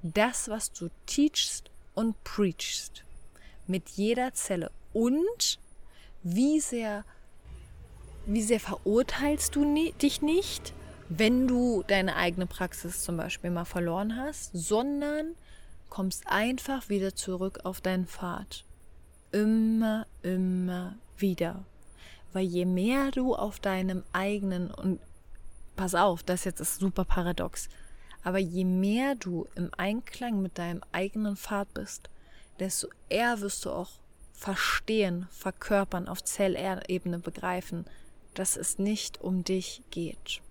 das, was du teachst und preachst? Mit jeder Zelle. Und wie sehr, wie sehr verurteilst du dich nicht, wenn du deine eigene Praxis zum Beispiel mal verloren hast, sondern kommst einfach wieder zurück auf deinen Pfad. Immer, immer wieder. Weil je mehr du auf deinem eigenen, und pass auf, das jetzt ist super paradox, aber je mehr du im Einklang mit deinem eigenen Pfad bist, desto eher wirst du auch verstehen, verkörpern, auf Zellebene begreifen, dass es nicht um dich geht.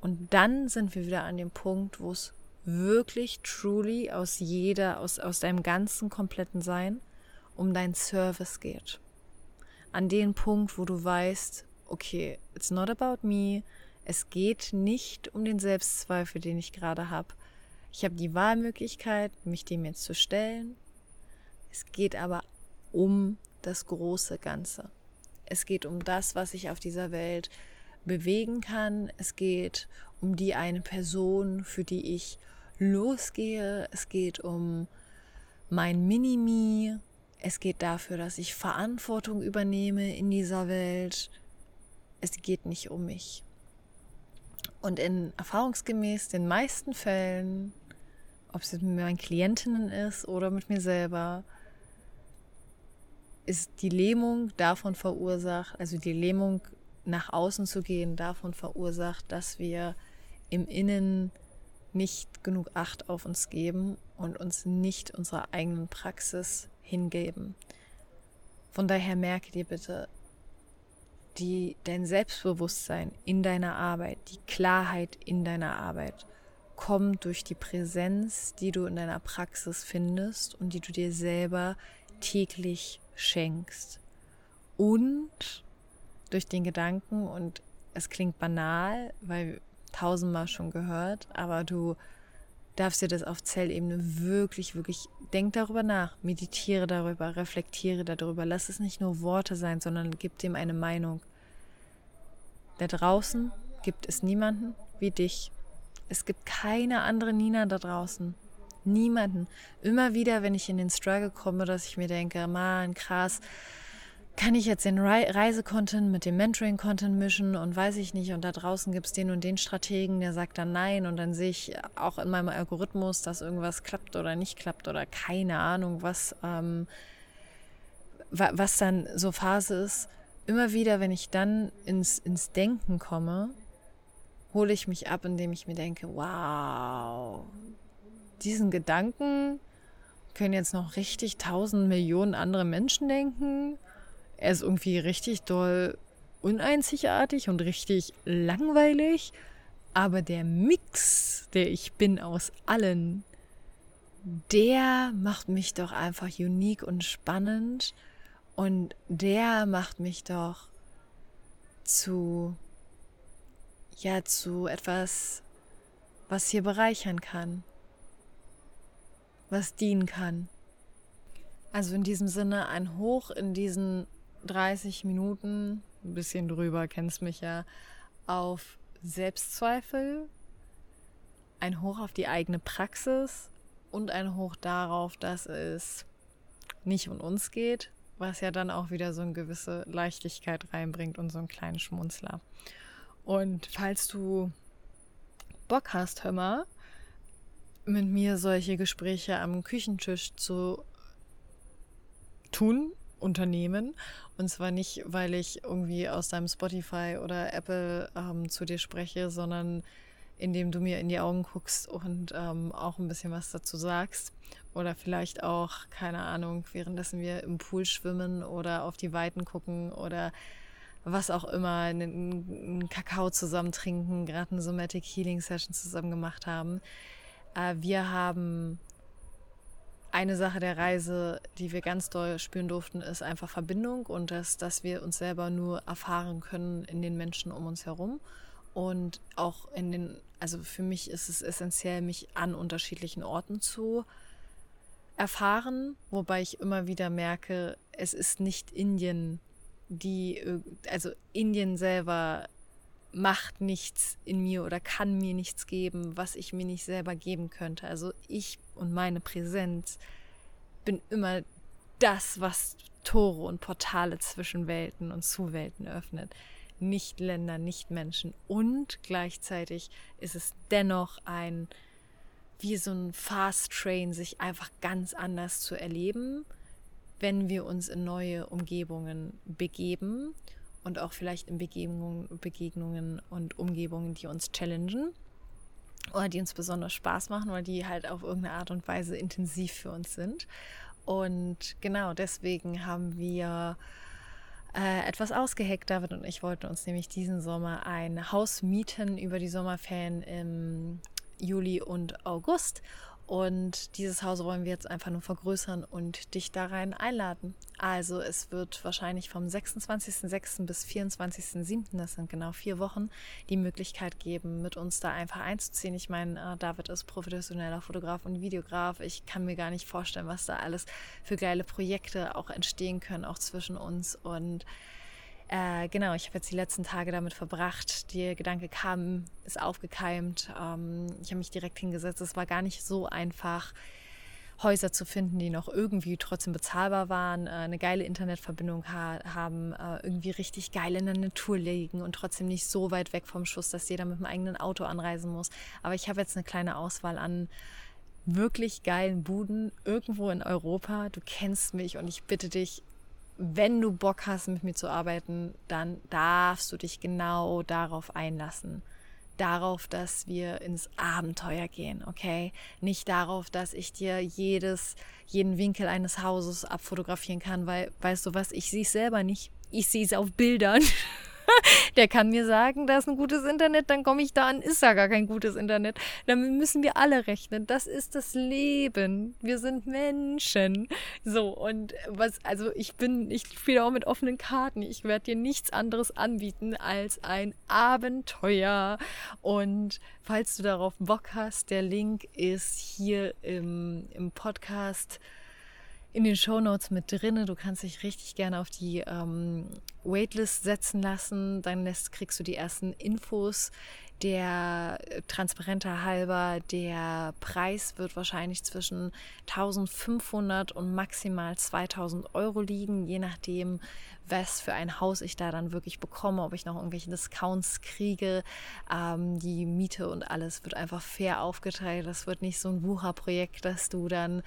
Und dann sind wir wieder an dem Punkt, wo es wirklich truly aus jeder, aus, aus deinem ganzen kompletten Sein um dein Service geht. An den Punkt, wo du weißt, okay, it's not about me, Es geht nicht um den Selbstzweifel, den ich gerade habe. Ich habe die Wahlmöglichkeit, mich dem jetzt zu stellen. Es geht aber um das große Ganze. Es geht um das, was ich auf dieser Welt bewegen kann. Es geht um die eine Person, für die ich losgehe. Es geht um mein Minimi. Es geht dafür, dass ich Verantwortung übernehme in dieser Welt. Es geht nicht um mich. Und in erfahrungsgemäß den meisten Fällen, ob es mit meinen Klientinnen ist oder mit mir selber, ist die Lähmung davon verursacht, also die Lähmung nach außen zu gehen, davon verursacht, dass wir im Innen nicht genug Acht auf uns geben und uns nicht unserer eigenen Praxis hingeben. Von daher merke dir bitte, die, dein Selbstbewusstsein in deiner Arbeit, die Klarheit in deiner Arbeit kommt durch die Präsenz, die du in deiner Praxis findest und die du dir selber täglich schenkst. Und durch den Gedanken, und es klingt banal, weil tausendmal schon gehört, aber du darfst dir das auf Zellebene wirklich, wirklich, denk darüber nach, meditiere darüber, reflektiere darüber, lass es nicht nur Worte sein, sondern gib dem eine Meinung. Da draußen gibt es niemanden wie dich. Es gibt keine andere Nina da draußen. Niemanden. Immer wieder, wenn ich in den Struggle komme, dass ich mir denke, man, krass, kann ich jetzt den Reisecontent mit dem Mentoring-Content mischen und weiß ich nicht. Und da draußen gibt es den und den Strategen, der sagt dann nein. Und dann sehe ich auch in meinem Algorithmus, dass irgendwas klappt oder nicht klappt oder keine Ahnung, was, ähm, was dann so Phase ist. Immer wieder, wenn ich dann ins, ins Denken komme, hole ich mich ab, indem ich mir denke, wow, diesen Gedanken können jetzt noch richtig tausend Millionen andere Menschen denken er ist irgendwie richtig doll uneinzigartig und richtig langweilig. Aber der Mix, der ich bin aus allen, der macht mich doch einfach unique und spannend. Und der macht mich doch zu, ja, zu etwas, was hier bereichern kann, was dienen kann. Also in diesem Sinne ein Hoch in diesen 30 Minuten, ein bisschen drüber, kennst mich ja, auf Selbstzweifel, ein Hoch auf die eigene Praxis und ein Hoch darauf, dass es nicht um uns geht, was ja dann auch wieder so eine gewisse Leichtigkeit reinbringt und so einen kleinen Schmunzler. Und falls du Bock hast, hör mal, mit mir solche Gespräche am Küchentisch zu tun, unternehmen. Und zwar nicht, weil ich irgendwie aus deinem Spotify oder Apple ähm, zu dir spreche, sondern indem du mir in die Augen guckst und ähm, auch ein bisschen was dazu sagst. Oder vielleicht auch, keine Ahnung, währenddessen wir im Pool schwimmen oder auf die Weiten gucken oder was auch immer, einen, einen Kakao zusammen trinken, gerade eine Somatic Healing Session zusammen gemacht haben. Äh, wir haben eine Sache der Reise, die wir ganz doll spüren durften, ist einfach Verbindung und das, dass wir uns selber nur erfahren können in den Menschen um uns herum. Und auch in den, also für mich ist es essentiell, mich an unterschiedlichen Orten zu erfahren, wobei ich immer wieder merke, es ist nicht Indien, die, also Indien selber macht nichts in mir oder kann mir nichts geben, was ich mir nicht selber geben könnte. Also ich und meine Präsenz bin immer das, was Tore und Portale zwischen Welten und zu Welten öffnet. Nicht Länder, nicht Menschen. Und gleichzeitig ist es dennoch ein, wie so ein Fast Train, sich einfach ganz anders zu erleben, wenn wir uns in neue Umgebungen begeben und auch vielleicht in Begegnungen, Begegnungen und Umgebungen, die uns challengen oder die uns besonders Spaß machen oder die halt auf irgendeine Art und Weise intensiv für uns sind. Und genau deswegen haben wir äh, etwas ausgeheckt. David und ich wollten uns nämlich diesen Sommer ein Haus mieten über die Sommerferien im Juli und August Und dieses Haus wollen wir jetzt einfach nur vergrößern und dich da rein einladen. Also es wird wahrscheinlich vom 26.06. bis 24.07., das sind genau vier Wochen, die Möglichkeit geben, mit uns da einfach einzuziehen. Ich meine, äh, David ist professioneller Fotograf und Videograf. Ich kann mir gar nicht vorstellen, was da alles für geile Projekte auch entstehen können, auch zwischen uns. Und äh, genau, ich habe jetzt die letzten Tage damit verbracht. Der Gedanke kam, ist aufgekeimt. Ähm, ich habe mich direkt hingesetzt. Es war gar nicht so einfach, Häuser zu finden, die noch irgendwie trotzdem bezahlbar waren, äh, eine geile Internetverbindung ha haben, äh, irgendwie richtig geil in der Natur liegen und trotzdem nicht so weit weg vom Schuss, dass jeder mit dem eigenen Auto anreisen muss. Aber ich habe jetzt eine kleine Auswahl an wirklich geilen Buden irgendwo in Europa. Du kennst mich und ich bitte dich, wenn du Bock hast, mit mir zu arbeiten, dann darfst du dich genau darauf einlassen. Darauf, dass wir ins Abenteuer gehen, okay? Nicht darauf, dass ich dir jedes, jeden Winkel eines Hauses abfotografieren kann, weil, weißt du was, ich sehe es selber nicht. Ich sehe es auf Bildern. (laughs) (laughs) der kann mir sagen, da ist ein gutes Internet, dann komme ich da an, ist da gar kein gutes Internet. Damit müssen wir alle rechnen. Das ist das Leben. Wir sind Menschen. So, und was, also ich bin, ich spiele auch mit offenen Karten. Ich werde dir nichts anderes anbieten als ein Abenteuer. Und falls du darauf Bock hast, der Link ist hier im, im Podcast in den Show Notes mit drin. Du kannst dich richtig gerne auf die ähm, Waitlist setzen lassen. Dann lässt, kriegst du die ersten Infos. Der äh, transparenter halber, der Preis wird wahrscheinlich zwischen 1500 und maximal 2000 Euro liegen, je nachdem, was für ein Haus ich da dann wirklich bekomme, ob ich noch irgendwelche Discounts kriege. Ähm, die Miete und alles wird einfach fair aufgeteilt. Das wird nicht so ein Wucherprojekt, dass du dann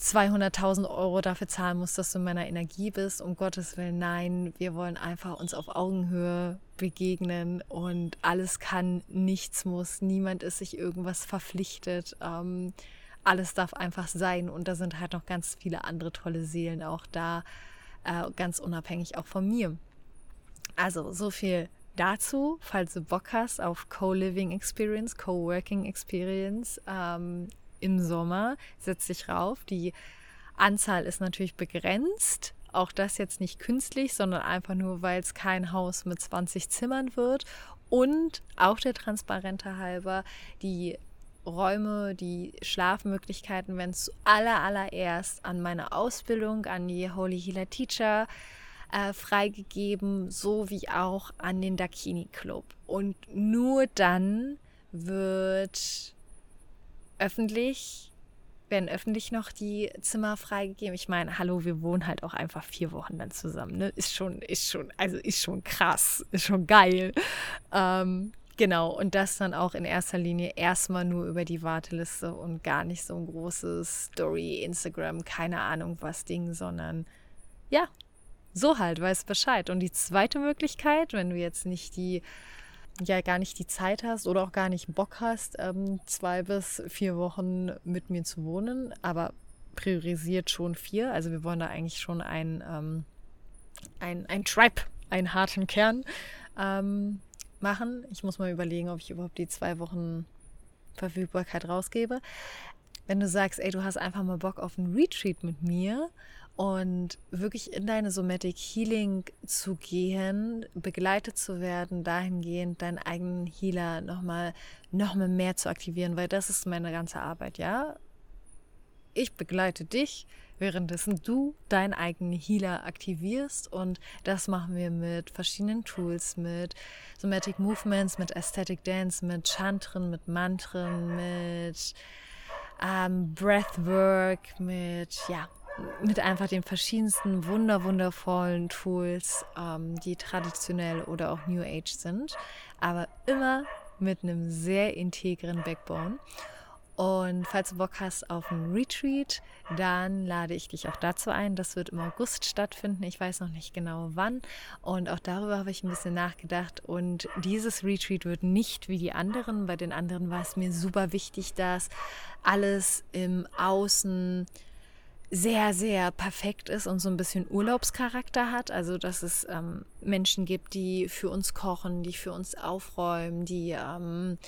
200.000 Euro dafür zahlen musst, dass du in meiner Energie bist. Um Gottes Willen, nein, wir wollen einfach uns auf Augenhöhe begegnen und alles kann, nichts muss, niemand ist sich irgendwas verpflichtet. Ähm, alles darf einfach sein und da sind halt noch ganz viele andere tolle Seelen auch da, äh, ganz unabhängig auch von mir. Also so viel dazu, falls du Bock hast auf Co-Living Experience, Co-Working Experience. Ähm, im Sommer, setzt sich rauf. Die Anzahl ist natürlich begrenzt. Auch das jetzt nicht künstlich, sondern einfach nur, weil es kein Haus mit 20 Zimmern wird. Und auch der Transparente halber, die Räume, die Schlafmöglichkeiten werden zu aller, allererst an meine Ausbildung, an die Holy Healer Teacher äh, freigegeben, sowie auch an den Dakini Club. Und nur dann wird öffentlich, werden öffentlich noch die Zimmer freigegeben. Ich meine, hallo, wir wohnen halt auch einfach vier Wochen dann zusammen. Ne? Ist schon, ist schon, also ist schon krass, ist schon geil. Ähm, genau, und das dann auch in erster Linie erstmal nur über die Warteliste und gar nicht so ein großes Story, Instagram, keine Ahnung was Ding, sondern ja, so halt, weiß Bescheid. Und die zweite Möglichkeit, wenn du jetzt nicht die ja gar nicht die Zeit hast oder auch gar nicht Bock hast, ähm, zwei bis vier Wochen mit mir zu wohnen, aber priorisiert schon vier. Also wir wollen da eigentlich schon ein, ähm, ein, ein Tribe, einen harten Kern ähm, machen. Ich muss mal überlegen, ob ich überhaupt die zwei Wochen Verfügbarkeit rausgebe. Wenn du sagst, ey, du hast einfach mal Bock auf ein Retreat mit mir und wirklich in deine Somatic Healing zu gehen, begleitet zu werden, dahingehend deinen eigenen Healer nochmal noch mal mehr zu aktivieren, weil das ist meine ganze Arbeit, ja. Ich begleite dich, währenddessen du deinen eigenen Healer aktivierst und das machen wir mit verschiedenen Tools, mit Somatic Movements, mit Aesthetic Dance, mit Chantren, mit Mantren, mit ähm, Breathwork, mit ja mit einfach den verschiedensten wunder wundervollen Tools, ähm, die traditionell oder auch New Age sind, aber immer mit einem sehr integren Backbone. Und falls du Bock hast auf ein Retreat, dann lade ich dich auch dazu ein. Das wird im August stattfinden. Ich weiß noch nicht genau wann. Und auch darüber habe ich ein bisschen nachgedacht. Und dieses Retreat wird nicht wie die anderen. Bei den anderen war es mir super wichtig, dass alles im Außen sehr, sehr perfekt ist und so ein bisschen Urlaubscharakter hat. Also, dass es ähm, Menschen gibt, die für uns kochen, die für uns aufräumen, die ähm,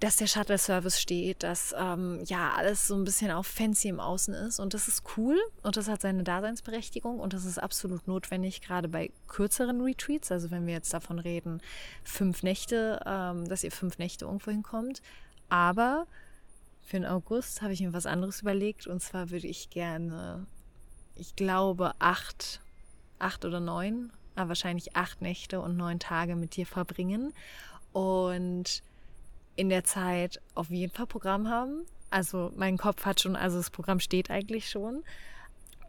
dass der Shuttle-Service steht, dass ähm, ja alles so ein bisschen auf fancy im Außen ist. Und das ist cool und das hat seine Daseinsberechtigung und das ist absolut notwendig, gerade bei kürzeren Retreats. Also wenn wir jetzt davon reden, fünf Nächte, ähm, dass ihr fünf Nächte irgendwo hinkommt. Aber für den August habe ich mir was anderes überlegt und zwar würde ich gerne, ich glaube, acht, acht oder neun, aber wahrscheinlich acht Nächte und neun Tage mit dir verbringen. Und in der Zeit auf jeden Fall Programm haben. Also mein Kopf hat schon, also das Programm steht eigentlich schon.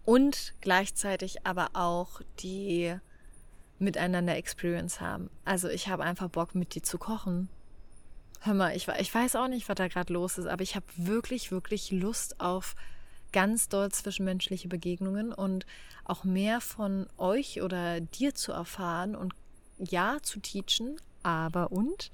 Und gleichzeitig aber auch die miteinander Experience haben. Also ich habe einfach Bock mit dir zu kochen. Hör mal, ich, ich weiß auch nicht, was da gerade los ist, aber ich habe wirklich, wirklich Lust auf ganz doll zwischenmenschliche Begegnungen und auch mehr von euch oder dir zu erfahren und ja zu teachen, aber und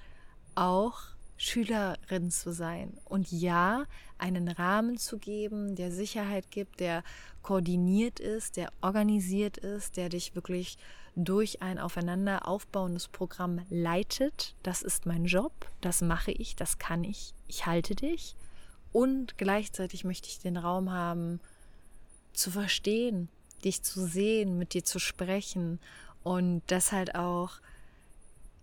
auch Schülerin zu sein und ja, einen Rahmen zu geben, der Sicherheit gibt, der koordiniert ist, der organisiert ist, der dich wirklich durch ein aufeinander aufbauendes Programm leitet. Das ist mein Job, das mache ich, das kann ich, ich halte dich. Und gleichzeitig möchte ich den Raum haben, zu verstehen, dich zu sehen, mit dir zu sprechen und das halt auch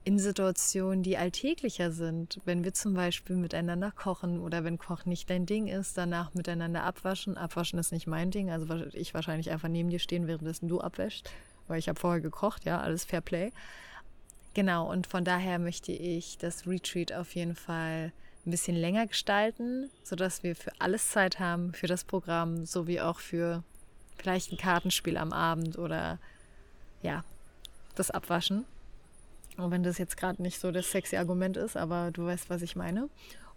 in Situationen, die alltäglicher sind. Wenn wir zum Beispiel miteinander kochen oder wenn Kochen nicht dein Ding ist, danach miteinander abwaschen. Abwaschen ist nicht mein Ding, also ich wahrscheinlich einfach neben dir stehen, währenddessen du abwäschst, weil ich habe vorher gekocht, ja, alles Fair Play. Genau, und von daher möchte ich das Retreat auf jeden Fall ein bisschen länger gestalten, sodass wir für alles Zeit haben, für das Programm, sowie auch für vielleicht ein Kartenspiel am Abend oder ja, das Abwaschen. Auch wenn das jetzt gerade nicht so das sexy Argument ist, aber du weißt, was ich meine.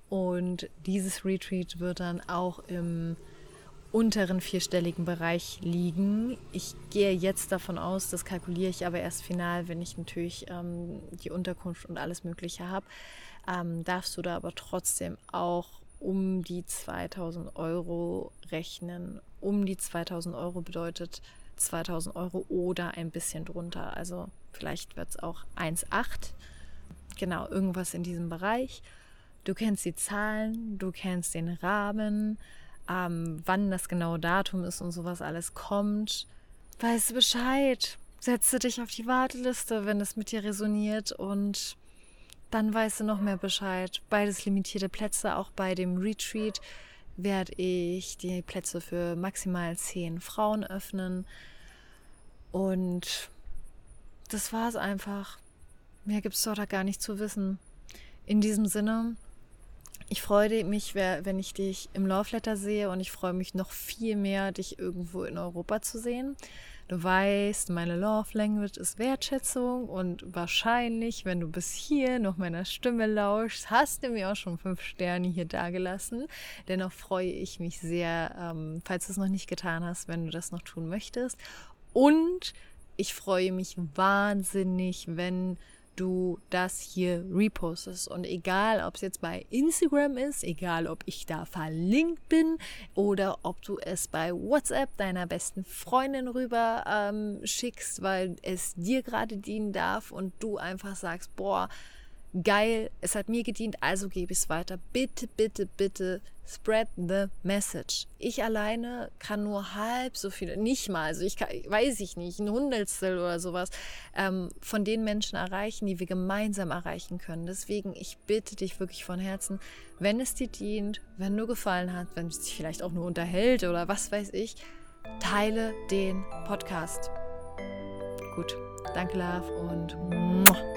Und dieses Retreat wird dann auch im unteren vierstelligen Bereich liegen. Ich gehe jetzt davon aus, das kalkuliere ich aber erst final, wenn ich natürlich ähm, die Unterkunft und alles Mögliche habe. Ähm, darfst du da aber trotzdem auch um die 2000 Euro rechnen. Um die 2000 Euro bedeutet 2000 Euro oder ein bisschen drunter. Also vielleicht wird es auch 1,8. Genau, irgendwas in diesem Bereich. Du kennst die Zahlen, du kennst den Rahmen, ähm, wann das genaue Datum ist und sowas alles kommt. Weißt du Bescheid. Setze dich auf die Warteliste, wenn es mit dir resoniert und dann weißt du noch mehr Bescheid. Beides limitierte Plätze, auch bei dem Retreat werde ich die Plätze für maximal zehn Frauen öffnen. Und das war es einfach. Mehr gibt es dort gar nicht zu wissen. In diesem Sinne, ich freue mich, wenn ich dich im Love Letter sehe und ich freue mich noch viel mehr, dich irgendwo in Europa zu sehen. Du weißt, meine Love Language ist Wertschätzung und wahrscheinlich, wenn du bis hier noch meiner Stimme lauschst, hast du mir auch schon fünf Sterne hier dagelassen. Dennoch freue ich mich sehr, ähm, falls du es noch nicht getan hast, wenn du das noch tun möchtest. Und ich freue mich wahnsinnig, wenn du das hier repostest. Und egal, ob es jetzt bei Instagram ist, egal, ob ich da verlinkt bin oder ob du es bei WhatsApp deiner besten Freundin rüber ähm, schickst, weil es dir gerade dienen darf und du einfach sagst, boah, geil, es hat mir gedient, also gebe ich es weiter. Bitte, bitte, bitte spread the message. Ich alleine kann nur halb so viel, nicht mal, also ich kann, weiß ich nicht, ein Hundertstel oder sowas ähm, von den Menschen erreichen, die wir gemeinsam erreichen können. Deswegen, ich bitte dich wirklich von Herzen, wenn es dir dient, wenn du gefallen hat, wenn es dich vielleicht auch nur unterhält oder was weiß ich, teile den Podcast. Gut, danke, Love und muah.